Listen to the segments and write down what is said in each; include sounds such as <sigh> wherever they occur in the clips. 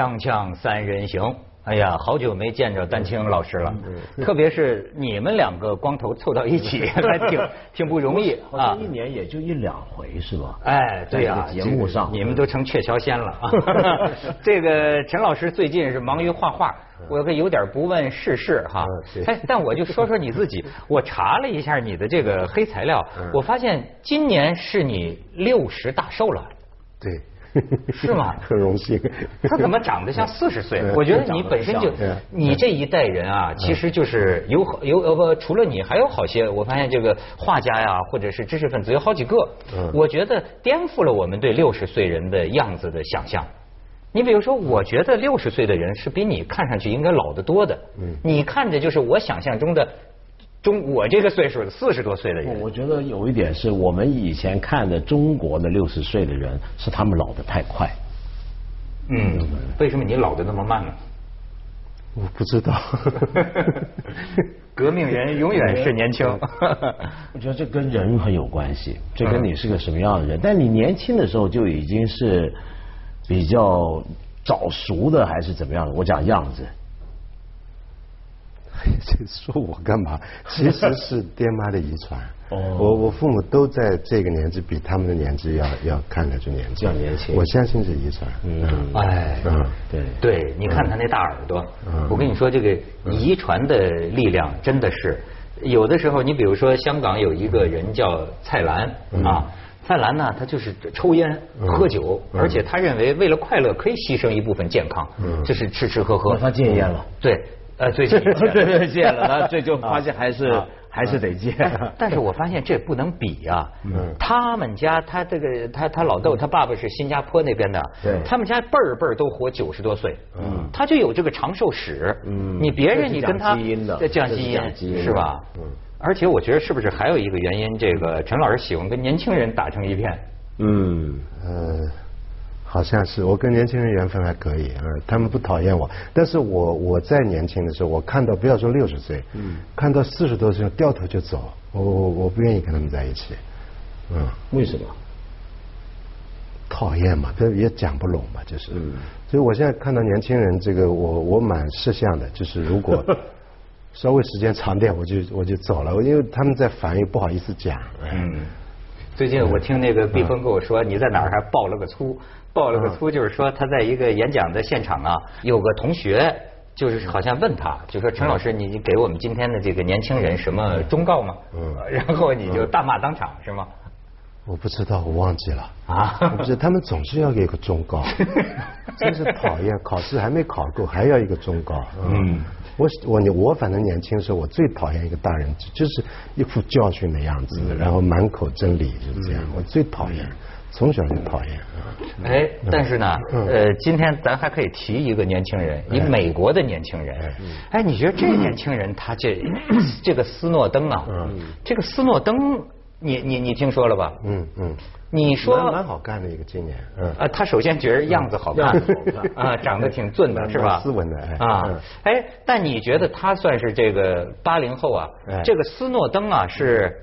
锵锵三人行，哎呀，好久没见着丹青老师了，特别是你们两个光头凑到一起，<laughs> 还挺挺不容易啊。一年也就一两回是吧？哎，对呀、节目上。你们都成鹊桥仙了。啊！<laughs> <laughs> 这个陈老师最近是忙于画画，我可有点不问世事哈。哎，但我就说说你自己，我查了一下你的这个黑材料，嗯。我发现今年是你六十大寿了。对，是吗 <laughs> 很荣幸。他怎么长得像四十岁嗯？我觉得你本身就你这一代人啊，其实就是有好有呃不，除了你还有好些，我发现这个画家呀，或者是知识分子有好几个嗯，我觉得颠覆了我们对六十岁人的样子的想象。你比如说，我觉得六十岁的人是比你看上去应该老得多的。嗯你看着就是我想象中的中我这个岁数的四十多岁的人。我我觉得有一点是我们以前看的中国的六十岁的人，是他们老的太快。嗯，为什么你老的那么慢呢？我不知道。<laughs> <laughs> 革命人永远是年轻。我觉得这跟人很有关系，这跟你是个什么样的人。但你年轻的时候就已经是比较早熟的，还是怎么样的？我讲样子。<laughs> 这说我干嘛？其实 <laughs> 是爹妈的遗传。哦我我父母都在这个年纪，比他们的年纪要要看得出年纪，要年轻我相信是遗传。嗯哎，嗯，对对，你看他那大耳朵，嗯我跟你说，这个遗传的力量真的是有的时候，你比如说香港有一个人叫蔡澜嗯啊，蔡澜呢，他就是抽烟、喝酒，嗯而且他认为为了快乐可以牺牲一部分健康，嗯就是吃吃喝喝。他戒烟了。对，呃，最近对对戒了，<laughs> 那这就发现还是啊还是得戒。哎但是我发现这不能比啊。嗯他们家他这个他他老豆他爸爸是新加坡那边的，对他们家辈儿辈儿都活九十多岁，嗯他就有这个长寿史。嗯你别人你跟他讲基因的这讲这是基因的是吧？嗯而且我觉得是不是还有一个原因，这个陈老师喜欢跟年轻人打成一片。嗯，呃，好像是我跟年轻人缘分还可以，嗯，他们不讨厌我，但是我我在年轻的时候，我看到不要说六十岁，嗯，看到四十多岁掉头就走，我我我不愿意跟他们在一起，嗯，为什么？讨厌嘛，这也讲不拢嘛，就是，所以我现在看到年轻人这个，我我蛮识相的，就是如果 <laughs> 稍微时间长点，我就我就走了，因为他们在烦，又不好意思讲，哎。嗯，最近我听那个毕峰跟我说，你在哪儿还爆了个粗，爆了个粗，就是说他在一个演讲的现场啊，有个同学就是好像问他，就说陈老师，你给我们今天的这个年轻人什么忠告吗？嗯 <laughs> 然后你就大骂当场是吗？我不知道，我忘记了。啊不是，他们总是要给个忠告，<laughs> 真是讨厌。考试还没考够，还要一个忠告。嗯，我我我反正年轻的时候，我最讨厌一个大人，就是一副教训的样子，然后满口真理，就这样。我最讨厌，从小就讨厌。哎，但是呢，嗯呃，今天咱还可以提一个年轻人，一美国的年轻人。哎，你觉得这年轻人他这 <coughs> 这个斯诺登啊，这个斯诺登，你你你听说了吧？嗯嗯，你说蛮蛮好干的一个青年。嗯，啊，他首先觉得样子好看啊，长得挺俊的是吧？斯文的哎啊嗯，哎，但你觉得他算是这个八零后啊哎？这个斯诺登啊，是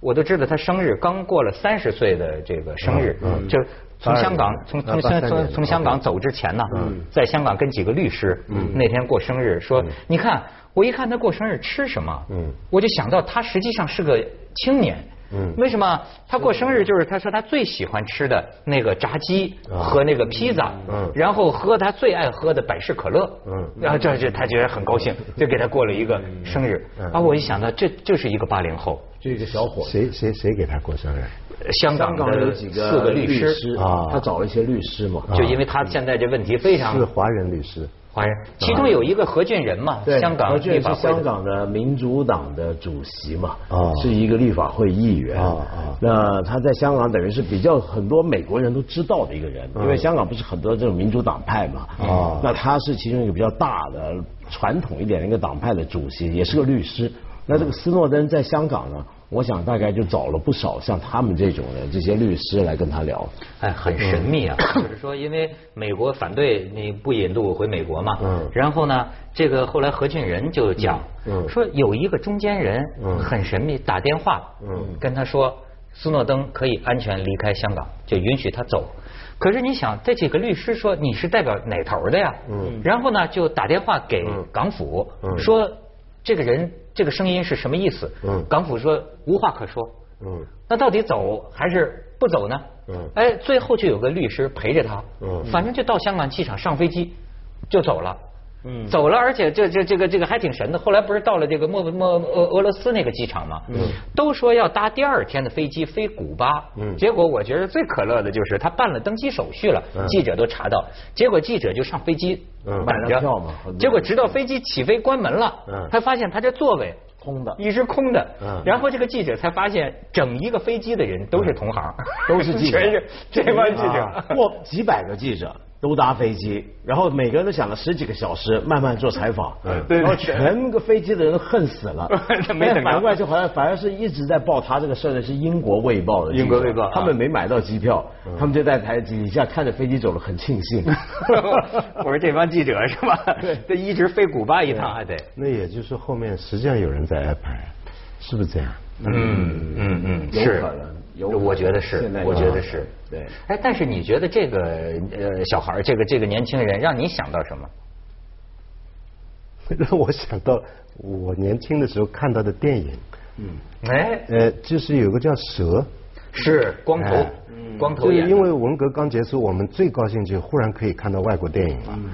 我都知道他生日刚过了三十岁的这个生日嗯，嗯就从香港82从从啊83年从从香港走之前呢嗯，在香港跟几个律师那天过生日，说你看我一看他过生日吃什么嗯，我就想到他实际上是个青年。嗯。为什么？他过生日？就是他说他最喜欢吃的那个炸鸡和那个披萨，嗯。然后喝他最爱喝的百事可乐，嗯。然后这这他觉得很高兴，就给他过了一个生日。嗯。啊，我一想到这就是一个八零后，这个小伙子，谁谁谁给他过生日？香港有的几个四个律师，啊。他找了一些律师嘛。就因为他现在这问题非常是华人律师。华人，其中有一个何俊仁嘛，对，香港何俊是立法会的。香港的民主党的主席嘛，哦是一个立法会议员。哦哦那他在香港等于是比较很多美国人都知道的一个人，嗯因为香港不是很多这种民主党派嘛。哦那他是其中一个比较大的传统一点的一个党派的主席，也是个律师。那这个斯诺登在香港呢，我想大概就找了不少像他们这种的这些律师来跟他聊。哎，很神秘啊！就是说，因为美国反对你不引渡回美国嘛，嗯然后呢，这个后来何俊仁就讲，嗯说有一个中间人嗯很神秘，打电话，嗯跟他说，斯诺登可以安全离开香港，就允许他走。可是你想，这几个律师说你是代表哪头的呀？嗯。然后呢，就打电话给港府，说这个人这个声音是什么意思？嗯。港府说无话可说。嗯。那到底走还是不走呢？嗯。哎，最后就有个律师陪着他。嗯。反正就到香港机场上飞机就走了。嗯，走了，而且这这这个这个还挺神的。后来不是到了这个莫莫俄俄罗斯那个机场吗？嗯，都说要搭第二天的飞机飞古巴。嗯，结果我觉得最可乐的就是他办了登机手续了，记者都查到，结果记者就上飞机买了票嘛。结果直到飞机起飞关门了，嗯，他发现他这座位空的，一直空的。嗯，然后这个记者才发现，整一个飞机的人都是同行，都是记者，<laughs> 全是这帮记者，过几百个记者。都搭飞机，然后每个人都想了十几个小时，慢慢做采访，对然后全个飞机的人都恨死了。<laughs> 没反过来就好像反而是一直在报他这个事儿的是英国卫报的。英国卫报，他们没买到机票，他们就在台底下看着飞机走了，很庆幸。<laughs> 我说这帮记者是吧？对，这一直飞古巴一趟还得。那也就是后面实际上有人在安排，是不是这样？嗯嗯嗯，是。我觉得是，我觉得是，对。哎，但是你觉得这个呃小孩这个这个年轻人，让你想到什么？<laughs> 让我想到我年轻的时候看到的电影。嗯。哎。呃，就是有个叫蛇。是光头。光头演。因为文革刚结束，我们最高兴就忽然可以看到外国电影了。嗯。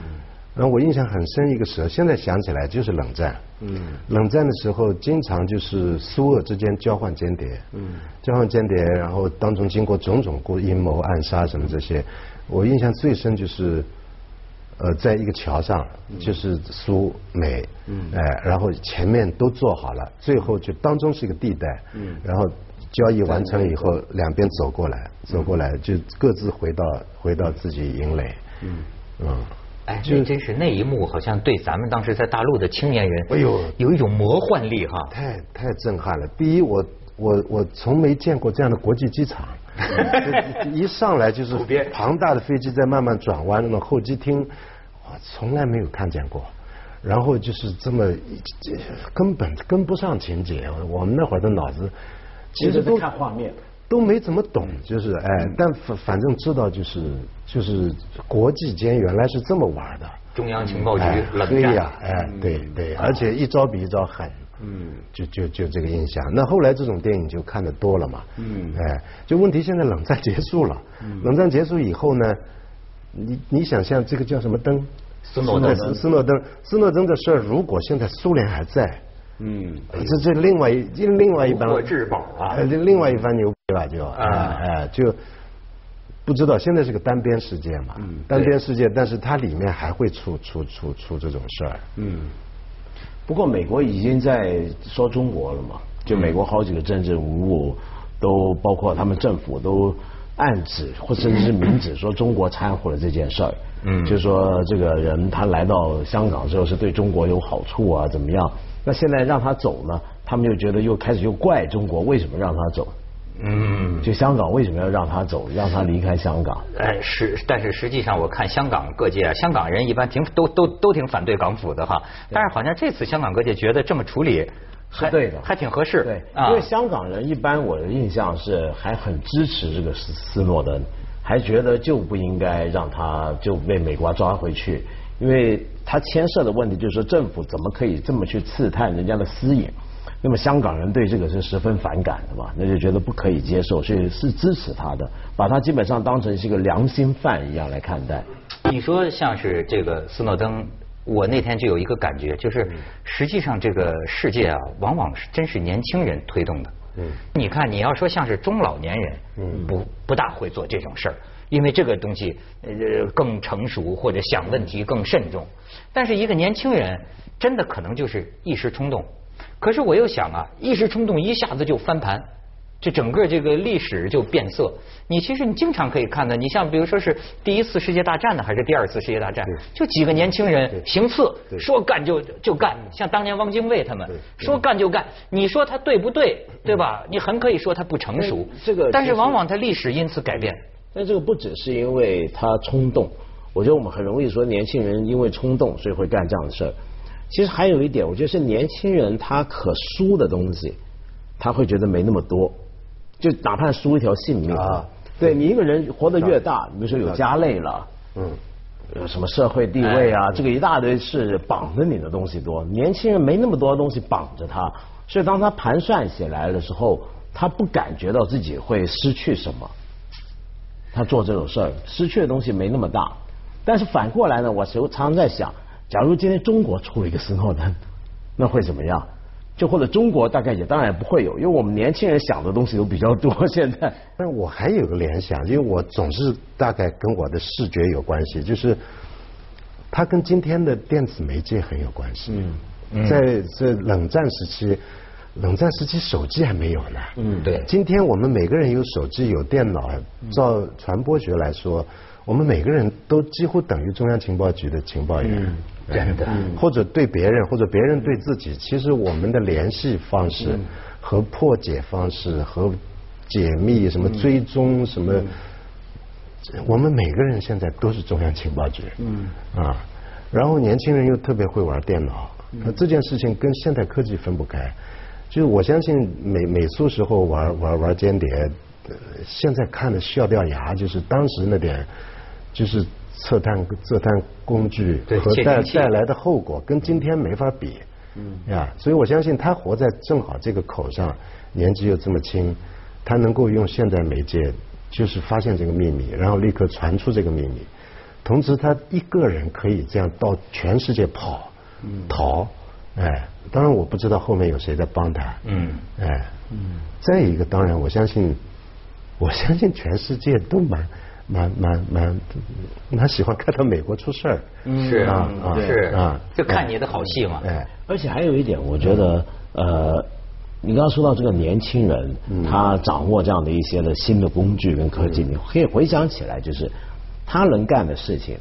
然后我印象很深一个蛇，现在想起来就是冷战。嗯，冷战的时候经常就是苏俄之间交换间谍。嗯，交换间谍，然后当中经过种种过阴谋暗杀什么这些，我印象最深就是，呃，在一个桥上，就是苏美，嗯，哎，然后前面都做好了，最后就当中是一个地带，嗯，然后交易完成以后，两边走过来，走过来就各自回到回到自己营垒。嗯，嗯。哎，这真是那一幕，好像对咱们当时在大陆的青年人，哎呦，有一种魔幻力哈，太太震撼了。第一，我我我从没见过这样的国际机场，<laughs> 一上来就是庞大的飞机在慢慢转弯，那种候机厅，我从来没有看见过。然后就是这么根本跟不上情节，我们那会儿的脑子其实都看画面。都没怎么懂，就是哎，但反反正知道就是就是国际间原来是这么玩的。中央情报局冷战呀，哎，对对，而且一招比一招狠，嗯，就就就这个印象。那后来这种电影就看的多了嘛，嗯，哎，就问题现在冷战结束了，冷战结束以后呢，你你想象这个叫什么灯？斯诺登，斯诺登，斯诺登的事儿，如果现在苏联还在。嗯，这这另外一另外一番国质宝啊，另外一番牛逼吧就哎哎就不知道现在是个单边世界嘛，单边世界，但是它里面还会出出出出这种事儿。嗯，不过美国已经在说中国了嘛，就美国好几个政治人物都包括他们政府都暗指或甚至是明指说中国掺和了这件事儿。嗯，就说这个人他来到香港之后是对中国有好处啊，怎么样？那现在让他走呢？他们又觉得又开始又怪中国为什么让他走？嗯，就香港为什么要让他走，让他离开香港？哎，是，但是实际上我看香港各界啊，香港人一般挺都都都挺反对港府的哈。但是好像这次香港各界觉得这么处理是对的，还挺合适。对，因为香港人一般我的印象是还很支持这个斯斯诺登，还觉得就不应该让他就被美国抓回去。因为他牵涉的问题就是说，政府怎么可以这么去刺探人家的私隐？那么香港人对这个是十分反感的嘛，那就觉得不可以接受，所以是支持他的，把他基本上当成是一个良心犯一样来看待。你说像是这个斯诺登，我那天就有一个感觉，就是实际上这个世界啊，往往是真是年轻人推动的。嗯，你看你要说像是中老年人，嗯，不不大会做这种事儿。因为这个东西呃更成熟或者想问题更慎重，但是一个年轻人真的可能就是一时冲动。可是我又想啊，一时冲动一下子就翻盘，这整个这个历史就变色。你其实你经常可以看到，你像比如说是第一次世界大战呢，还是第二次世界大战，就几个年轻人行刺，说干就就干。像当年汪精卫他们说干就干，你说他对不对？对吧？你很可以说他不成熟，这个，但是往往他历史因此改变。但这个不只是因为他冲动，我觉得我们很容易说年轻人因为冲动所以会干这样的事儿。其实还有一点，我觉得是年轻人他可输的东西，他会觉得没那么多。就哪怕输一条性命啊。对你一个人活得越大，比如说有家累了，嗯，有什么社会地位啊，这个一大堆是绑着你的东西多。年轻人没那么多东西绑着他，所以当他盘算起来的时候，他不感觉到自己会失去什么。他做这种事儿，失去的东西没那么大。但是反过来呢，我常常在想，假如今天中国出了一个斯诺登，<laughs> 那会怎么样？就或者中国大概也当然不会有，因为我们年轻人想的东西都比较多。现在，但是我还有个联想，因为我总是大概跟我的视觉有关系，就是它跟今天的电子媒介很有关系。嗯，在这冷战时期，冷战时期手机还没有呢。嗯，对。今天我们每个人有手机有电脑，照传播学来说，我们每个人都几乎等于中央情报局的情报员。嗯真的，或者对别人，或者别人对自己，其实我们的联系方式和破解方式和解密什么追踪什么，我们每个人现在都是中央情报局，嗯。啊，然后年轻人又特别会玩电脑，那这件事情跟现代科技分不开。就是我相信美美苏时候玩玩玩间谍，现在看的笑掉牙，就是当时那点就是。测探测探工具和带带来的后果跟今天没法比，嗯。呀，所以我相信他活在正好这个口上，年纪又这么轻，他能够用现代媒介，就是发现这个秘密，然后立刻传出这个秘密，同时他一个人可以这样到全世界跑，逃，哎，当然我不知道后面有谁在帮他，嗯，哎，嗯，再一个当然我相信，我相信全世界都蛮。蛮蛮蛮蛮喜欢看到美国出事儿，是啊是。啊，就看你的好戏嘛。哎，而且还有一点，我觉得呃，你刚刚说到这个年轻人，他掌握这样的一些的新的工具跟科技，你可以回想起来，就是他能干的事情，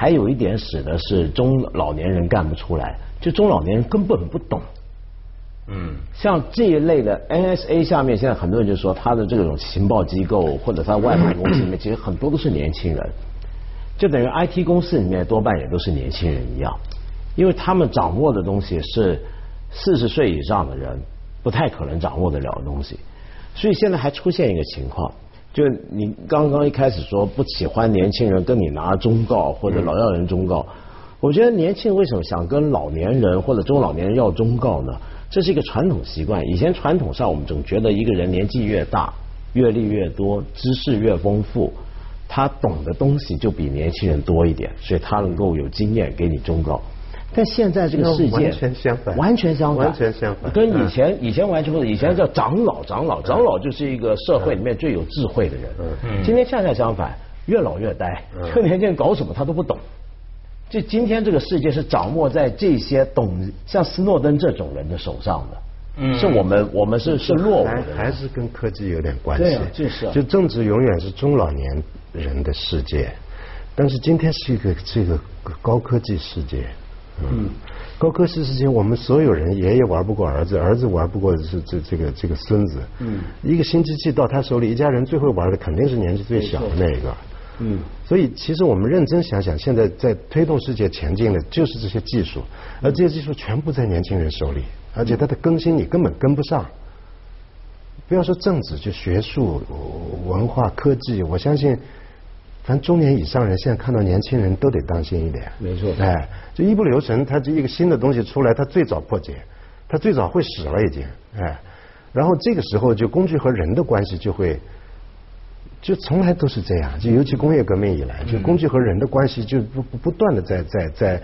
还有一点使得是中老年人干不出来，就中老年人根本不懂。嗯，像这一类的 NSA 下面，现在很多人就说他的这种情报机构或者他外派公司里面，其实很多都是年轻人，就等于 IT 公司里面多半也都是年轻人一样，因为他们掌握的东西是四十岁以上的人不太可能掌握得了的东西，所以现在还出现一个情况，就你刚刚一开始说不喜欢年轻人跟你拿忠告或者老要人忠告，我觉得年轻人为什么想跟老年人或者中老年人要忠告呢？这是一个传统习惯。以前传统上，我们总觉得一个人年纪越大，阅历越多，知识越丰富，他懂的东西就比年轻人多一点，所以他能够有经验给你忠告。但现在这个世界完全相反，完全相反，完全相反。跟以前以前完全不同。以前叫长老，长老，长老就是一个社会里面最有智慧的人。嗯今天恰恰相反，越老越呆，这年轻人搞什么他都不懂。就今天这个世界是掌握在这些懂像斯诺登这种人的手上的，是我们我们是是落伍的，还是跟科技有点关系？对啊，就是。就政治永远是中老年人的世界，但是今天是一个这个高科技世界，嗯，高科技事情，我们所有人爷爷玩不过儿子，儿子玩不过这这这个这个孙子，嗯，一个新机器到他手里，一家人最会玩的肯定是年纪最小的那一个。嗯，所以其实我们认真想想，现在在推动世界前进的，就是这些技术，而这些技术全部在年轻人手里，而且它的更新你根本跟不上。不要说政治，就学术、文化、科技，我相信，反正中年以上人现在看到年轻人都得当心一点。没错，哎，就一不留神，他这一个新的东西出来，他最早破解，他最早会死了已经，哎，然后这个时候就工具和人的关系就会。就从来都是这样，就尤其工业革命以来，就工具和人的关系就不不不断的在在在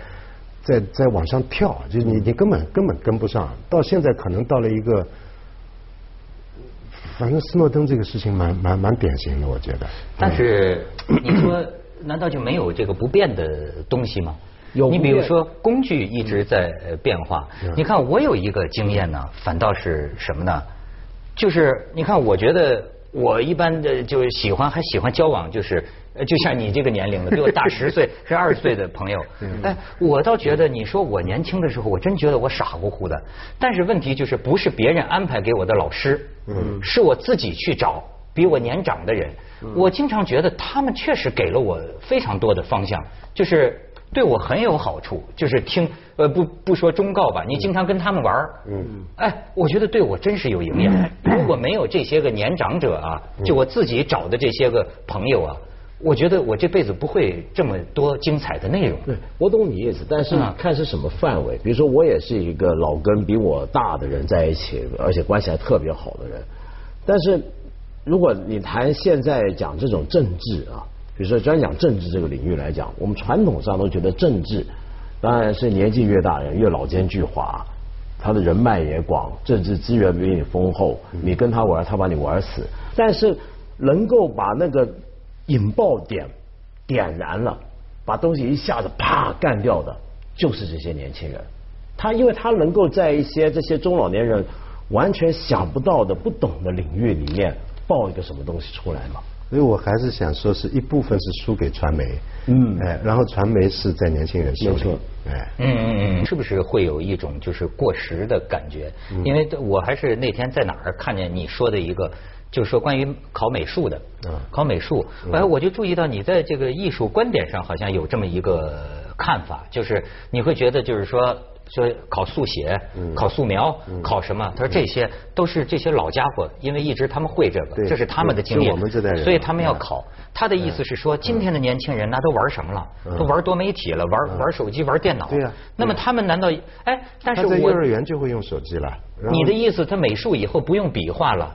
在在往上跳，就你你根本根本跟不上。到现在可能到了一个，反正斯诺登这个事情蛮蛮蛮典型的，我觉得。但是 <clears throat> 你说，难道就没有这个不变的东西吗？有。你比如说，工具一直在变化。你看，我有一个经验呢，反倒是什么呢？就是你看，我觉得。我一般的就是喜欢还喜欢交往，就是就像你这个年龄的，比我大十岁是二十岁的朋友。哎，我倒觉得你说我年轻的时候，我真觉得我傻乎乎的。但是问题就是不是别人安排给我的老师，是我自己去找比我年长的人。我经常觉得他们确实给了我非常多的方向，就是对我很有好处，就是听呃不不说忠告吧，你经常跟他们玩儿，嗯，哎，我觉得对我真是有营养。<coughs> 如果没有这些个年长者啊，就我自己找的这些个朋友啊，我觉得我这辈子不会这么多精彩的内容。对，我懂你意思，但是看是什么范围。比如说，我也是一个老跟比我大的人在一起，而且关系还特别好的人，但是如果你谈现在讲这种政治啊。比如说，专讲政治这个领域来讲，我们传统上都觉得政治当然是年纪越大人越老奸巨猾，他的人脉也广，政治资源比你丰厚，你跟他玩，他把你玩死。但是能够把那个引爆点点燃了，把东西一下子啪干掉的，就是这些年轻人。他因为他能够在一些这些中老年人完全想不到的、不懂的领域里面爆一个什么东西出来嘛。所以我还是想说，是一部分是输给传媒，嗯，哎，然后传媒是在年轻人手里，哎，嗯嗯嗯，是不是会有一种就是过时的感觉？因为我还是那天在哪儿看见你说的一个，就是说关于考美术的，考美术，哎，我就注意到你在这个艺术观点上好像有这么一个看法，就是你会觉得就是说。说考速写，考素描，考什么？他说这些都是这些老家伙，因为一直他们会这个，这是他们的经验，所以他们要考。他的意思是说，今天的年轻人那都玩什么了？都玩多媒体了，玩玩手机，玩电脑。对呀。那么他们难道哎？但是我幼儿园就会用手机了。你的意思，他美术以后不用笔画了？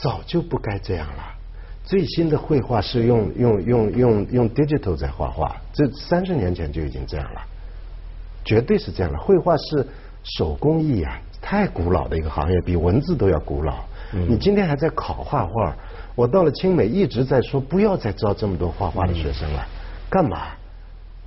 早就不该这样了。最新的绘画是用用用用用 digital 在画画，这三十年前就已经这样了。绝对是这样的，绘画是手工艺啊，太古老的一个行业，比文字都要古老。你今天还在考画画，我到了清美一直在说不要再招这么多画画的学生了，干嘛？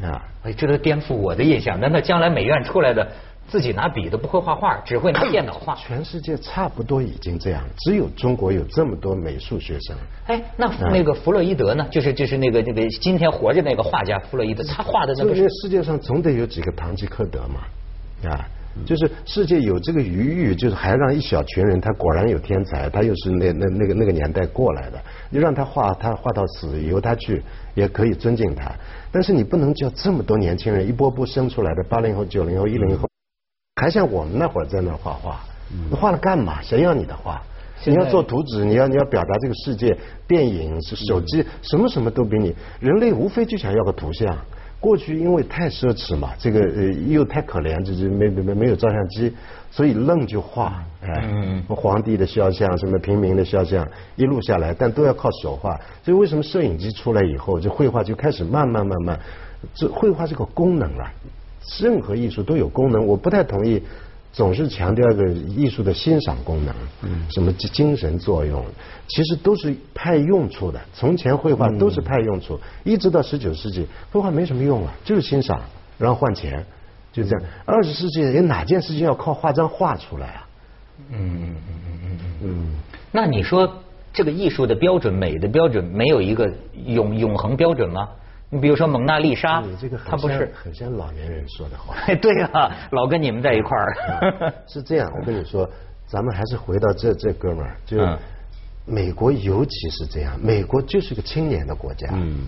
啊，哎，这都颠覆我的印象。难道将来美院出来的？自己拿笔都不会画画，只会拿电脑画。<coughs> 全世界差不多已经这样，只有中国有这么多美术学生。哎，那那个弗洛伊德呢？就是就是那个那个今天活着那个画家弗洛伊德，他画的那个。世界上总得有几个堂吉诃德嘛，啊，就是世界有这个余裕，就是还让一小群人，他果然有天才，他又是那那那个那个年代过来的，你让他画，他画到死，由他去，也可以尊敬他。但是你不能叫这么多年轻人一波波生出来的八零后、九零后、一零后。还像我们那会儿在那画画，你画了干嘛？谁要你的画？你要做图纸，你要你要表达这个世界，电影、手机，什么什么都比你。人类无非就想要个图像。过去因为太奢侈嘛，这个呃又太可怜，就是没没没有照相机，所以愣就画。哎，皇帝的肖像，什么平民的肖像，一路下来，但都要靠手画。所以为什么摄影机出来以后，这绘画就开始慢慢慢慢，这绘画这个功能了。任何艺术都有功能，我不太同意总是强调一个艺术的欣赏功能，嗯什么精神作用，其实都是派用处的。从前绘画都是派用处，一直到十九世纪，绘画没什么用啊，就是欣赏，然后换钱，就这样。二十世纪有哪件事情要靠画张画出来啊？嗯嗯嗯嗯嗯嗯。那你说这个艺术的标准、美的标准，没有一个永永恒标准吗？你比如说蒙娜丽莎，他不是很像老年人说的话。<laughs> 对啊，老跟你们在一块儿。是这样，我跟你说，咱们还是回到这这哥们儿，就美国尤其是这样，美国就是个青年的国家。嗯。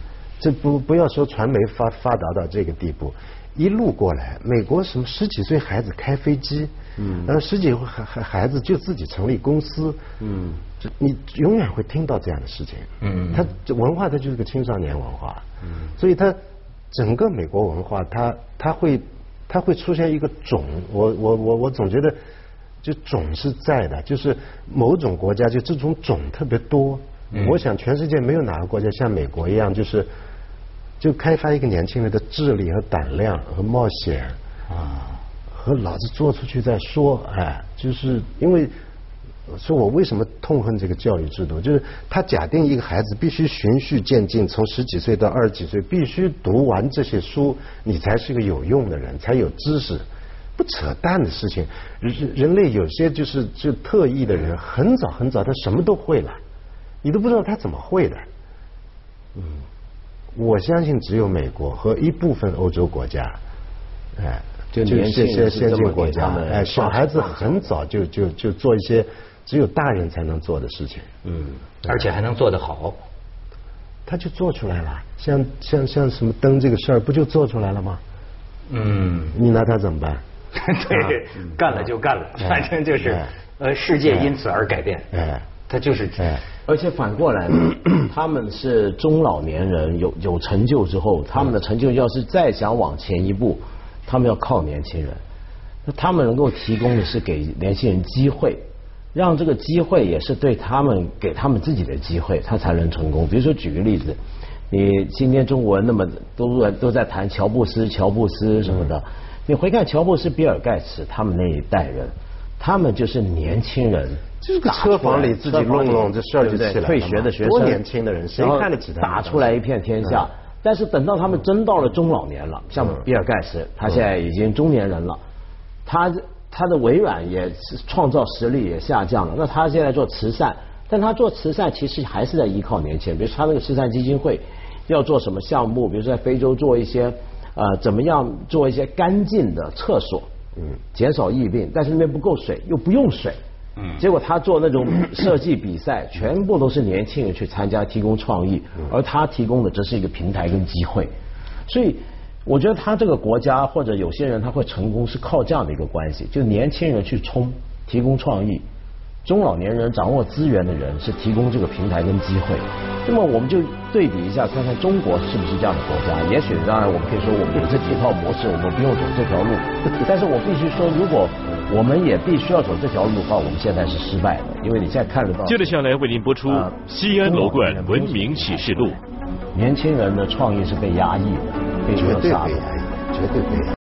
这不不要说传媒发发达到这个地步，一路过来，美国什么十几岁孩子开飞机，嗯，然后十几岁孩孩孩子就自己成立公司，嗯。你永远会听到这样的事情，嗯，它文化它就是个青少年文化，嗯，所以它整个美国文化，它它会它会出现一个种，我我我我总觉得就种是在的，就是某种国家就这种种特别多，嗯。我想全世界没有哪个国家像美国一样，就是就开发一个年轻人的智力和胆量和冒险啊，和老子做出去再说，哎，就是因为。说我为什么痛恨这个教育制度？就是他假定一个孩子必须循序渐进，从十几岁到二十几岁，必须读完这些书，你才是个有用的人，才有知识。不扯淡的事情。人人类有些就是就特异的人，很早很早他什么都会了，你都不知道他怎么会的。嗯，我相信只有美国和一部分欧洲国家，哎，就这些先进国家，哎，小孩子很早就就就做一些。只有大人才能做的事情，嗯，而且还能做得好，他就做出来了。像像像什么灯这个事儿，不就做出来了吗？嗯，你拿他怎么办？<laughs> 对，干了就干了，反正就是呃，世界因此而改变。哎，他就是哎。而且反过来，他们是中老年人，有有成就之后，他们的成就要是再想往前一步，他们要靠年轻人。那他们能够提供的是给年轻人机会，让这个机会也是对他们给他们自己的机会，他才能成功。比如说举个例子，你今天中国那么都在都在谈乔布斯、乔布斯什么的，你回看乔布斯、比尔盖茨他们那一代人，他们就是年轻人。就是个车房里自己弄弄，这事儿就起来了。退学的学生，多年轻的人，谁看得起他？打出来一片天下。但是等到他们真到了中老年了，像比尔盖茨，他现在已经中年人了，他他的微软也创造实力也下降了。那他现在做慈善，但他做慈善其实还是在依靠年轻人。比如他那个慈善基金会要做什么项目？比如说在非洲做一些呃，怎么样做一些干净的厕所，嗯，减少疫病，但是那边不够水，又不用水。嗯，结果他做那种 <coughs> 设计比赛，全部都是年轻人去参加，提供创意，而他提供的只是一个平台跟机会。所以，我觉得他这个国家或者有些人他会成功，是靠这样的一个关系，就年轻人去冲，提供创意。中老年人掌握资源的人是提供这个平台跟机会，那么我们就对比一下，看看中国是不是这样的国家。也许当然我们可以说我们有这几套模式，我们不用走这条路。<laughs> 但是我必须说，如果我们也必须要走这条路的话，我们现在是失败的，因为你现在看得到。接着下来为您播出《西安楼冠文明启示录》。年轻人的创意是被压抑的，被绝对被压抑，绝对被压抑。